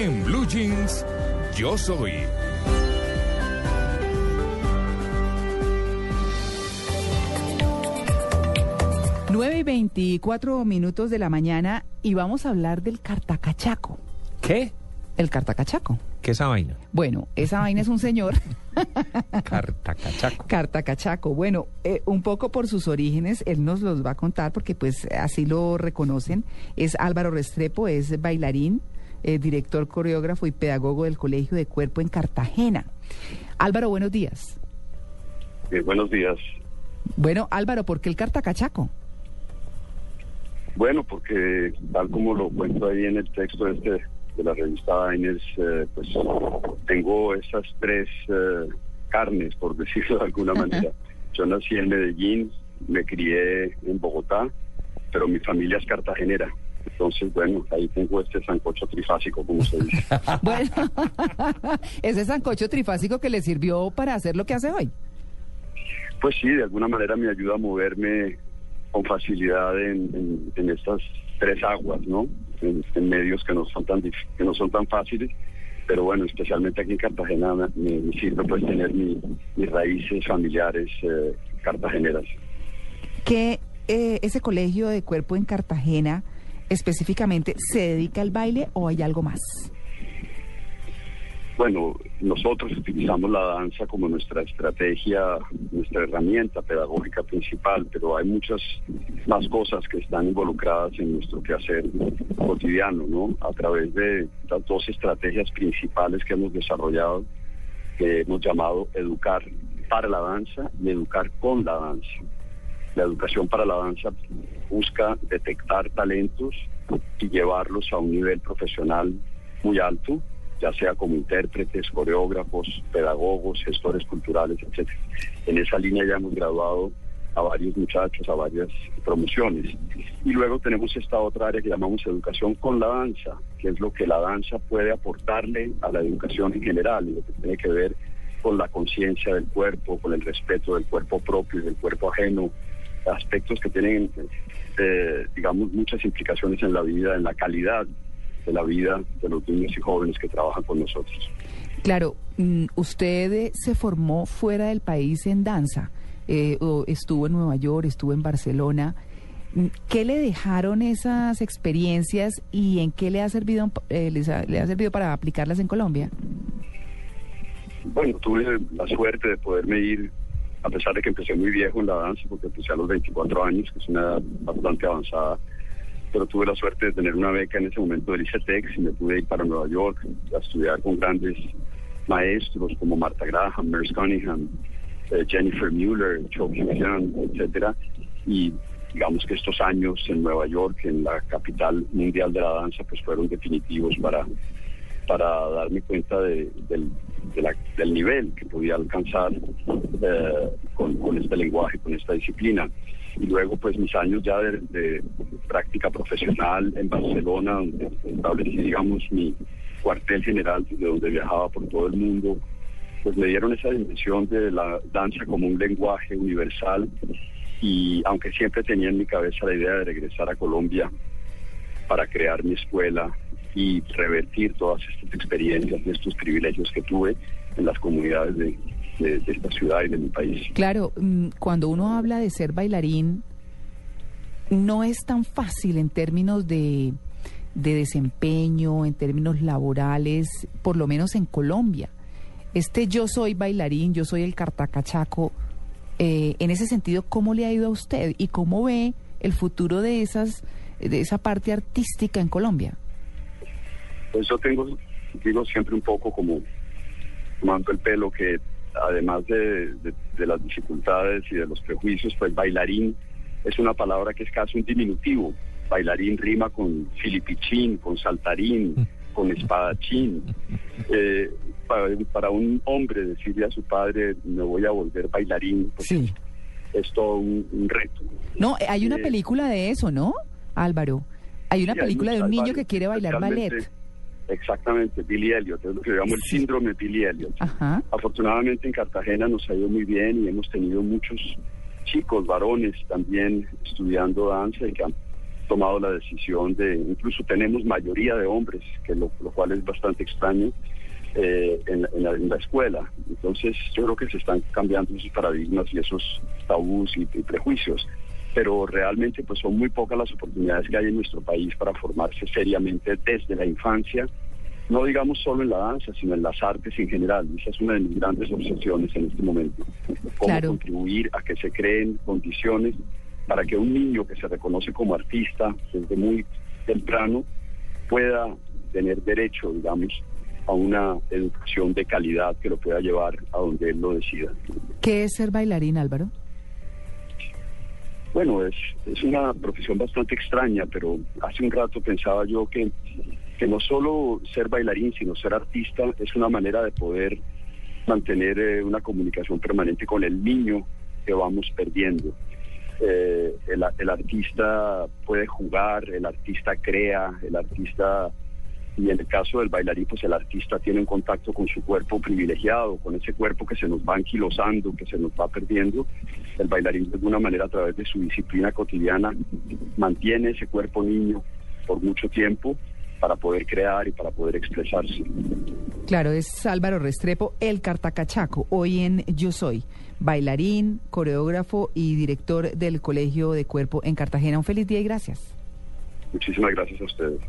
En Blue Jeans, yo soy. Nueve y 24 minutos de la mañana y vamos a hablar del cartacachaco. ¿Qué? El cartacachaco. ¿Qué es esa vaina? Bueno, esa vaina es un señor, Cartacachaco. cartacachaco. Bueno, eh, un poco por sus orígenes, él nos los va a contar porque pues así lo reconocen. Es Álvaro Restrepo, es bailarín, eh, director, coreógrafo y pedagogo del Colegio de Cuerpo en Cartagena. Álvaro, buenos días. Eh, buenos días. Bueno, Álvaro, ¿por qué el cartacachaco? Bueno, porque tal como lo cuento ahí en el texto este de la revista Inés, eh, pues tengo esas tres eh, carnes, por decirlo de alguna manera. Yo nací en Medellín, me crié en Bogotá, pero mi familia es cartagenera. Entonces, bueno, ahí tengo este sancocho trifásico, como se dice. Bueno, ese sancocho trifásico que le sirvió para hacer lo que hace hoy. Pues sí, de alguna manera me ayuda a moverme con facilidad en, en- en estas tres aguas, ¿no? En, en medios que no son tan que no son tan fáciles, pero bueno, especialmente aquí en Cartagena me, me sirve pues tener mi- mis raíces familiares eh, cartageneras. que eh, ese colegio de cuerpo en Cartagena específicamente se dedica al baile o hay algo más? Bueno, nosotros utilizamos la danza como nuestra estrategia, nuestra herramienta pedagógica principal, pero hay muchas más cosas que están involucradas en nuestro quehacer cotidiano, ¿no? A través de las dos estrategias principales que hemos desarrollado, que hemos llamado educar para la danza y educar con la danza. La educación para la danza busca detectar talentos y llevarlos a un nivel profesional muy alto, ya sea como intérpretes, coreógrafos, pedagogos, gestores culturales, etc. En esa línea ya hemos graduado a varios muchachos, a varias promociones. Y luego tenemos esta otra área que llamamos educación con la danza, que es lo que la danza puede aportarle a la educación en general, y lo que tiene que ver con la conciencia del cuerpo, con el respeto del cuerpo propio y del cuerpo ajeno, aspectos que tienen, eh, digamos, muchas implicaciones en la vida, en la calidad de la vida de los niños y jóvenes que trabajan con nosotros. Claro, mm, usted eh, se formó fuera del país en danza, eh, o estuvo en Nueva York, estuvo en Barcelona. Mm, ¿Qué le dejaron esas experiencias y en qué le ha servido, eh, les ha- le ha servido para aplicarlas en Colombia? Bueno, tuve la suerte de poderme ir, a pesar de que empecé muy viejo en la danza, porque empecé a los 24 años, que es una edad bastante avanzada, pero tuve la suerte de tener una beca en ese momento del ICETEX y me pude ir para Nueva York a estudiar con grandes maestros como Martha Graham, Merce Cunningham, eh, Jennifer Mueller, Cho Kyung etcétera, y digamos que estos años en Nueva York, en la capital mundial de la danza, pues fueron definitivos para para darme cuenta de- del, de la- del nivel que podía alcanzar eh, con, con este lenguaje, con esta disciplina. Y luego, pues mis años ya de, de práctica profesional en Barcelona, donde establecí, digamos, mi cuartel general, de donde viajaba por todo el mundo, pues me dieron esa dimensión de la danza como un lenguaje universal. Y aunque siempre tenía en mi cabeza la idea de regresar a Colombia para crear mi escuela y revertir todas estas experiencias y estos privilegios que tuve en las comunidades de, de- esta ciudad y de mi país. Claro, mm, cuando uno habla de ser bailarín, no es tan fácil en términos de, de desempeño, en términos laborales, por lo menos en Colombia. Este yo soy bailarín, yo soy el cartacachaco. eh, en ese sentido, ¿cómo le ha ido a usted y cómo ve el futuro de esas de esa parte artística en Colombia? Pues yo tengo, digo siempre un poco como tomando el pelo que además de, de- de las dificultades y de los prejuicios, pues bailarín es una palabra que es casi un diminutivo bailarín rima con filipichín, con saltarín, con espadachín. Eh, para, para un hombre decirle a su padre, me voy a volver bailarín, pues Sí. es todo un, un reto. No, eh, hay una Eh, película de eso, ¿no, Álvaro? Hay una Sí, hay película de un niño que quiere bailar ballet. Exactamente, Billy Elliot, es lo que llamamos el Sí. síndrome Billy Elliot. Ajá. Afortunadamente en Cartagena nos ha ido muy bien y hemos tenido muchos chicos, varones también estudiando danza y que han tomado la decisión de, incluso tenemos mayoría de hombres, que lo, lo cual es bastante extraño, eh, en, la- en la, en la escuela. Entonces yo creo que se están cambiando esos paradigmas y esos tabús y, y prejuicios. Pero realmente pues son muy pocas las oportunidades que hay en nuestro país para formarse seriamente desde la infancia no digamos solo en la danza, sino en las artes en general. Esa es una de mis grandes obsesiones en este momento. Cómo Claro. contribuir a que se creen condiciones para que un niño que se reconoce como artista desde muy temprano pueda tener derecho, digamos, a una educación de calidad que lo pueda llevar a donde él lo decida. ¿Qué es ser bailarín, Álvaro? Bueno, es, es una profesión bastante extraña, pero hace un rato pensaba yo que, que no solo ser bailarín, sino ser artista es una manera de poder mantener eh, una comunicación permanente con el niño que vamos perdiendo. Eh, el, el artista puede jugar, el artista crea, el artista, y en el caso del bailarín, pues el artista tiene un contacto con su cuerpo privilegiado, con ese cuerpo que se nos va anquilosando, que se nos va perdiendo. El bailarín de alguna manera a través de su disciplina cotidiana mantiene ese cuerpo niño por mucho tiempo para poder crear y para poder expresarse. Claro, es Álvaro Restrepo, el Cartacachaco, hoy en Yo Soy, bailarín, coreógrafo y director del Colegio de Cuerpo en Cartagena. Un feliz día y gracias. Muchísimas gracias a ustedes.